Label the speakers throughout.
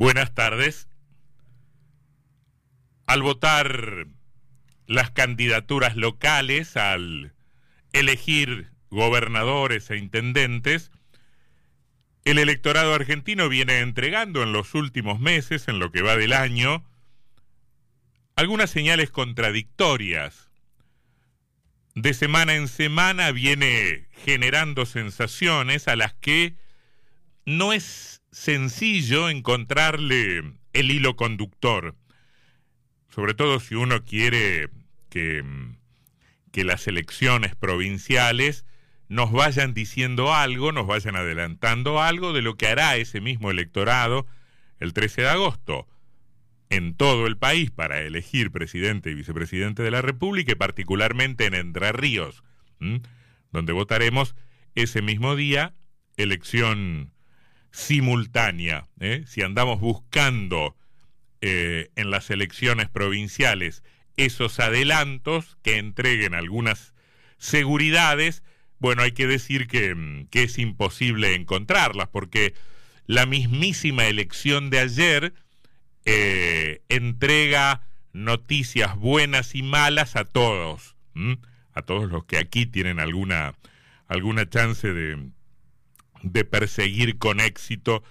Speaker 1: Buenas tardes. Al votar las candidaturas locales, al elegir gobernadores e intendentes, el electorado argentino viene entregando en los últimos meses, en lo que va del año, algunas señales contradictorias. De semana en semana viene generando sensaciones a las que no es sencillo encontrarle el hilo conductor, sobre todo si uno quiere que, que las elecciones provinciales nos vayan diciendo algo, nos vayan adelantando algo de lo que hará ese mismo electorado el 13 de agosto en todo el país para elegir presidente y vicepresidente de la República y particularmente en Entre Ríos, donde votaremos ese mismo día elección simultánea. ¿eh? Si andamos buscando eh, en las elecciones provinciales esos adelantos que entreguen algunas seguridades, bueno, hay que decir que, mm, que es imposible encontrarlas, porque la mismísima elección de ayer eh, entrega noticias buenas y malas a todos, a todos los que aquí tienen alguna, alguna chance de, de perseguir con éxito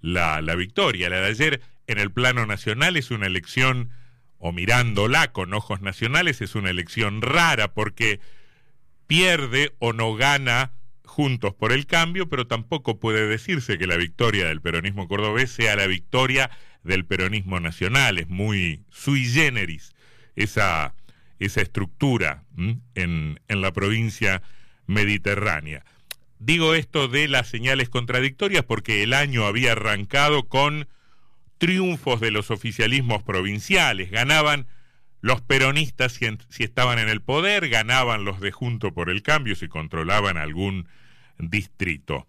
Speaker 1: la, la victoria. La de ayer en el plano nacional es una elección, o mirándola con ojos nacionales, es una elección rara porque pierde o no gana juntos por el cambio, pero tampoco puede decirse que la victoria del peronismo cordobés sea la victoria del peronismo nacional. Es muy sui generis esa, esa estructura en, en la provincia mediterránea. Digo esto de las señales contradictorias porque el año había arrancado con triunfos de los oficialismos provinciales. Ganaban los peronistas si, estaban en el poder, ganaban los de Junto por el Cambio si controlaban algún distrito.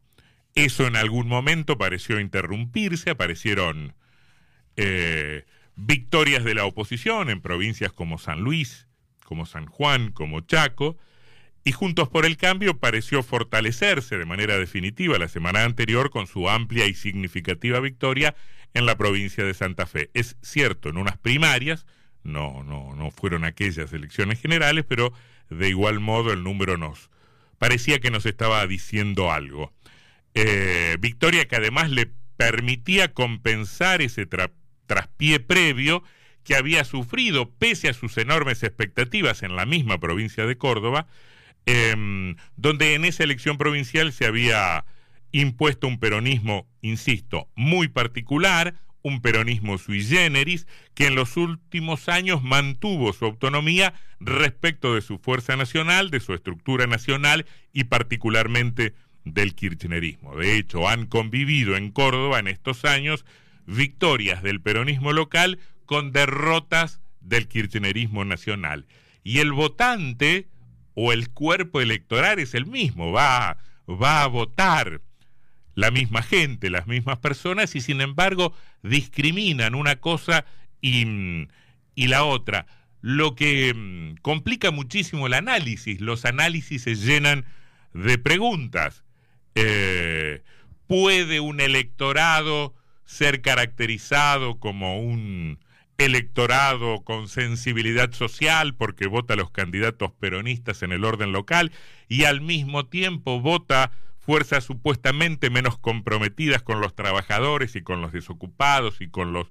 Speaker 1: Eso en algún momento pareció interrumpirse, aparecieron eh, victorias de la oposición en provincias como San Luis, como San Juan, como Chaco, y Juntos por el Cambio pareció fortalecerse de manera definitiva la semana anterior con su amplia y significativa victoria en la provincia de Santa Fe. Es cierto, en unas primarias, no, no, no fueron aquellas elecciones generales, pero de igual modo el número nos parecía que nos estaba diciendo algo. Eh, victoria que además le permitía compensar ese traspié previo que había sufrido pese a sus enormes expectativas en la misma provincia de Córdoba, em, donde en esa elección provincial se había impuesto un peronismo, insisto, muy particular, un peronismo sui generis que en los últimos años mantuvo su autonomía respecto de su fuerza nacional, de su estructura nacional y particularmente del kirchnerismo. De hecho, han convivido en Córdoba en estos años victorias del peronismo local con derrotas del kirchnerismo nacional. Y el votante o el cuerpo electoral es el mismo, va, va a votar la misma gente, las mismas personas, y sin embargo discriminan una cosa y, la otra. Lo que mm, complica muchísimo el análisis, los análisis se llenan de preguntas. Eh, ¿Puede un electorado ser caracterizado como un electorado con sensibilidad social porque vota a los candidatos peronistas en el orden local y al mismo tiempo vota fuerzas supuestamente menos comprometidas con los trabajadores y con los desocupados y con los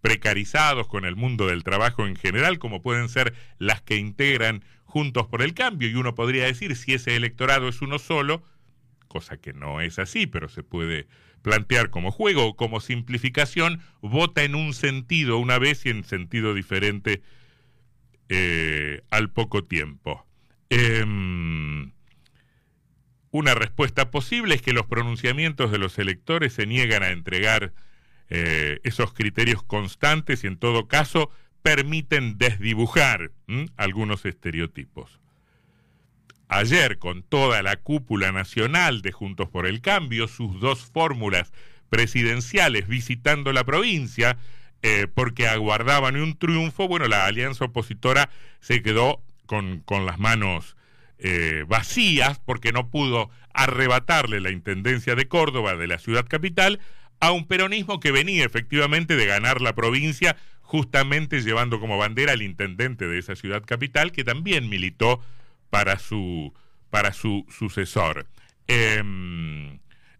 Speaker 1: precarizados, con el mundo del trabajo en general, como pueden ser las que integran Juntos por el Cambio. Y uno podría decir, si ese electorado es uno solo, cosa que no es así, pero se puede plantear como juego o como simplificación, vota en un sentido una vez y en sentido diferente eh, al poco tiempo. Em, una respuesta posible es que los pronunciamientos de los electores se niegan a entregar eh, esos criterios constantes y en todo caso permiten desdibujar algunos estereotipos. Ayer, con toda la cúpula nacional de Juntos por el Cambio, sus dos fórmulas presidenciales visitando la provincia, eh, porque aguardaban un triunfo, bueno, la alianza opositora se quedó con, con las manos eh, vacías porque no pudo arrebatarle la Intendencia de Córdoba de la ciudad capital a un peronismo que venía efectivamente de ganar la provincia, justamente llevando como bandera al intendente de esa ciudad capital, que también militó para su, para su sucesor. Em,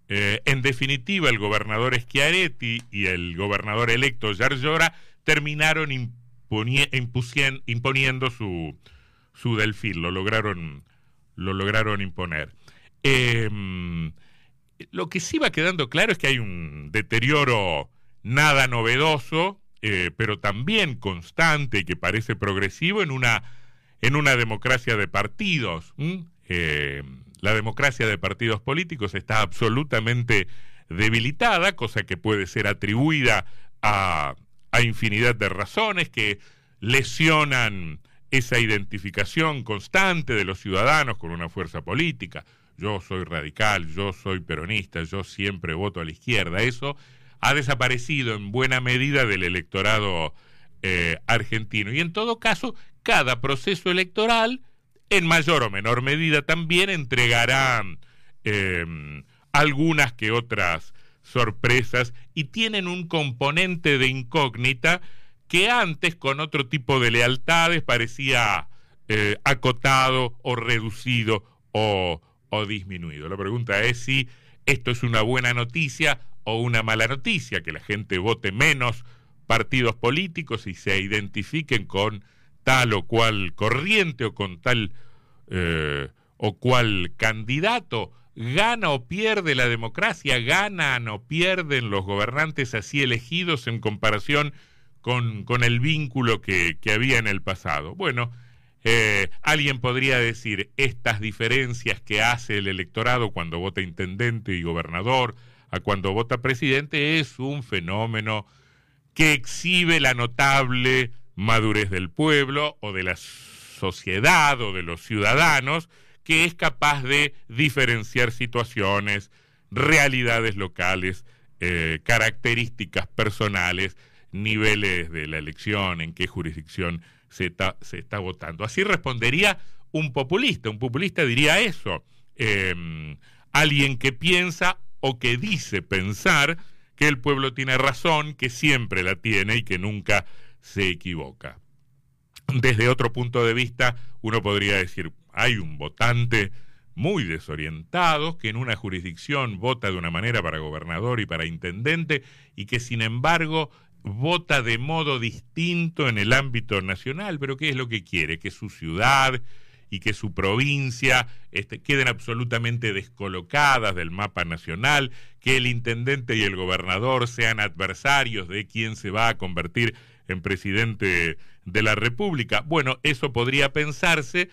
Speaker 1: eh, en definitiva, el gobernador Schiaretti y el gobernador electo Yarlora terminaron imponiendo su, su delfín, lo lograron, lo lograron imponer. Em, lo que sí va quedando claro es que hay un deterioro nada novedoso, eh, pero también constante que parece progresivo en una, en una democracia de partidos. Eh, la democracia de partidos políticos está absolutamente debilitada, cosa que puede ser atribuida a, infinidad de razones que lesionan esa identificación constante de los ciudadanos con una fuerza política. Yo soy radical, yo soy peronista, yo siempre voto a la izquierda. Eso ha desaparecido en buena medida del electorado eh, argentino. Y en todo caso, cada proceso electoral, en mayor o menor medida también, entregará em, algunas que otras sorpresas y tienen un componente de incógnita que antes con otro tipo de lealtades parecía eh, acotado o reducido o, o disminuido. La pregunta es si esto es una buena noticia o una mala noticia, que la gente vote menos partidos políticos y se identifiquen con tal o cual corriente o con tal eh, o cual candidato. ¿Gana o pierde la democracia? ¿Ganan o pierden los gobernantes así elegidos en comparación con, con el vínculo que, que, había en el pasado. Bueno, eh, alguien podría decir, estas diferencias que hace el electorado cuando vota intendente y gobernador a cuando vota presidente es un fenómeno que exhibe la notable madurez del pueblo o de la sociedad o de los ciudadanos que es capaz de diferenciar situaciones, realidades locales, eh, características personales niveles de la elección, en qué jurisdicción se está, se está votando. Así respondería un populista. Un populista diría eso. Em, alguien que piensa o que dice pensar que el pueblo tiene razón, que siempre la tiene y que nunca se equivoca. Desde otro punto de vista, uno podría decir, hay un votante muy desorientado que en una jurisdicción vota de una manera para gobernador y para intendente y que sin embargo vota de modo distinto en el ámbito nacional, pero ¿qué es lo que quiere? Que su ciudad y que su provincia este, queden absolutamente descolocadas del mapa nacional, que el intendente y el gobernador sean adversarios de quién se va a convertir en presidente de la República. Bueno, eso podría pensarse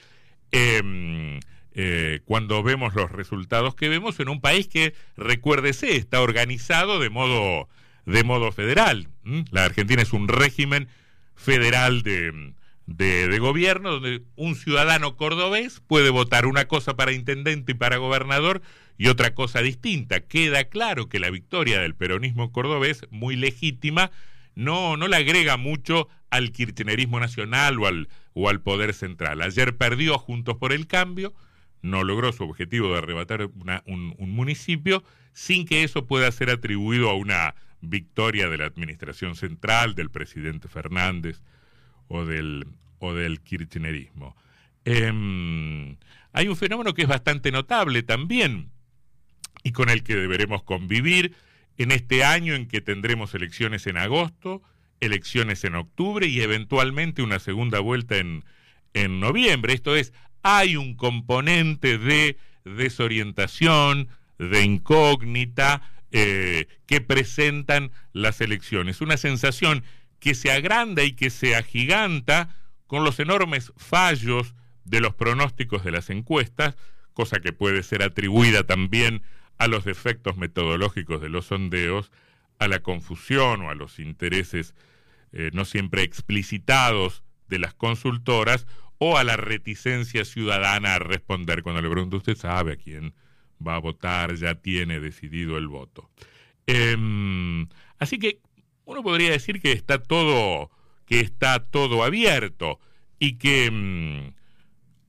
Speaker 1: em, eh, cuando vemos los resultados que vemos en un país que, recuérdese, está organizado de modo de modo federal. La Argentina es un régimen federal de, de, gobierno donde un ciudadano cordobés puede votar una cosa para intendente y para gobernador y otra cosa distinta. Queda claro que la victoria del peronismo cordobés, muy legítima, no, no le agrega mucho al kirchnerismo nacional o al, o al poder central. Ayer perdió Juntos por el Cambio, no logró su objetivo de arrebatar un, un municipio sin que eso pueda ser atribuido a una victoria de la administración central, del presidente Fernández o del, o del kirchnerismo. Em, hay un fenómeno que es bastante notable también y con el que deberemos convivir en este año en que tendremos elecciones en agosto, elecciones en octubre y eventualmente una segunda vuelta en, en noviembre. Esto es, hay un componente de desorientación, de incógnita, eh, que presentan las elecciones. Una sensación que se agranda y que se agiganta con los enormes fallos de los pronósticos de las encuestas, cosa que puede ser atribuida también a los defectos metodológicos de los sondeos, a la confusión o a los intereses eh, no siempre explicitados de las consultoras o a la reticencia ciudadana a responder cuando le pregunto usted sabe a quién va a votar, ya tiene decidido el voto. Em, así que uno podría decir que está todo, que está todo abierto y que em,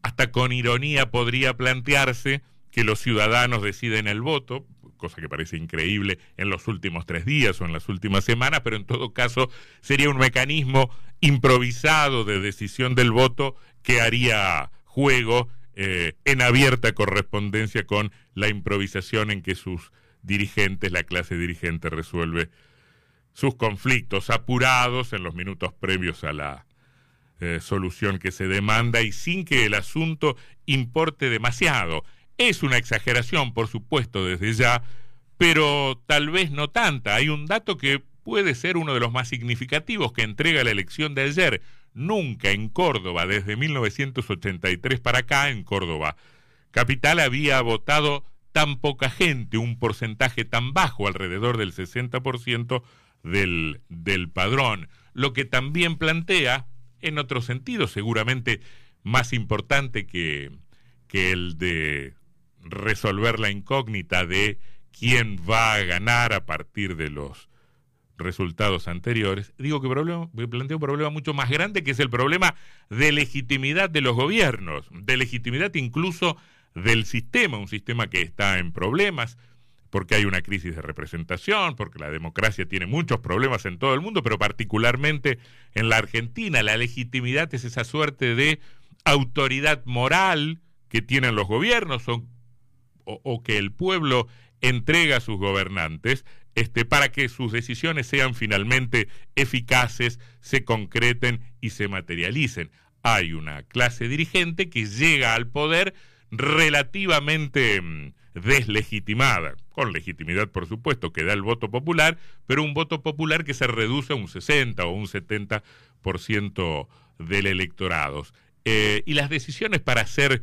Speaker 1: hasta con ironía podría plantearse que los ciudadanos deciden el voto, cosa que parece increíble en los últimos tres días o en las últimas semanas, pero en todo caso sería un mecanismo improvisado de decisión del voto que haría juego eh, en abierta correspondencia con la improvisación en que sus dirigentes, la clase dirigente, resuelve sus conflictos apurados en los minutos previos a la eh, solución que se demanda y sin que el asunto importe demasiado. Es una exageración, por supuesto, desde ya, pero tal vez no tanta. Hay un dato que puede ser uno de los más significativos que entrega la elección de ayer. Nunca en Córdoba, desde 1983 para acá, en Córdoba capital, había votado tan poca gente, un porcentaje tan bajo, alrededor del 60% del, del padrón. Lo que también plantea en otro sentido, seguramente más importante que, que el de resolver la incógnita de quién va a ganar a partir de los resultados anteriores, digo que problema, plantea un problema mucho más grande que es el problema de legitimidad de los gobiernos, de legitimidad incluso del sistema, un sistema que está en problemas, porque hay una crisis de representación, porque la democracia tiene muchos problemas en todo el mundo, pero particularmente en la Argentina. La legitimidad es esa suerte de autoridad moral que tienen los gobiernos o, que el pueblo entrega a sus gobernantes este, para que sus decisiones sean finalmente eficaces, se concreten y se materialicen. Hay una clase dirigente que llega al poder relativamente mm, deslegitimada, con legitimidad por supuesto que da el voto popular, pero un voto popular que se reduce a un 60 o un 70% del electorado. Eh, y las decisiones para ser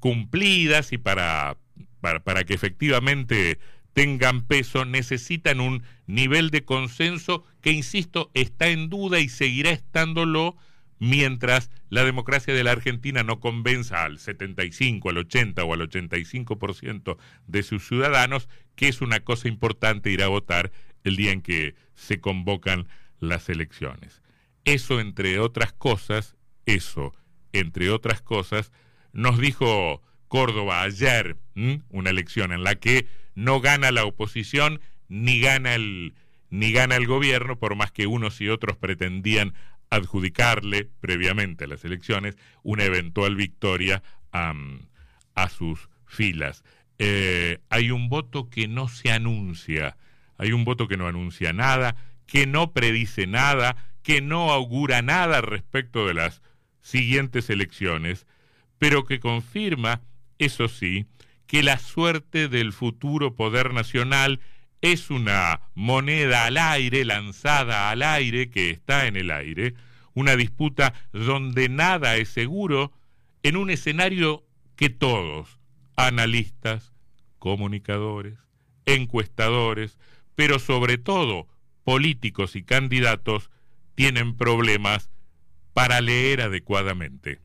Speaker 1: cumplidas y para, para, para que efectivamente tengan peso necesitan un nivel de consenso que, insisto, está en duda y seguirá estándolo mientras la democracia de la Argentina no convenza al 75, al 80 o al 85% de sus ciudadanos que es una cosa importante ir a votar el día en que se convocan las elecciones. Eso, entre otras cosas, eso, entre otras cosas, nos dijo Córdoba ayer, una elección en la que no gana la oposición ni gana el ni gana el gobierno, por más que unos y otros pretendían adjudicarle previamente a las elecciones una eventual victoria a, sus filas. Eh, hay un voto que no se anuncia, hay un voto que no anuncia nada, que no predice nada, que no augura nada respecto de las siguientes elecciones, pero que confirma, eso sí, que la suerte del futuro poder nacional es una moneda al aire, lanzada al aire, que está en el aire, una disputa donde nada es seguro, en un escenario que todos, analistas, comunicadores, encuestadores, pero sobre todo políticos y candidatos, tienen problemas para leer adecuadamente.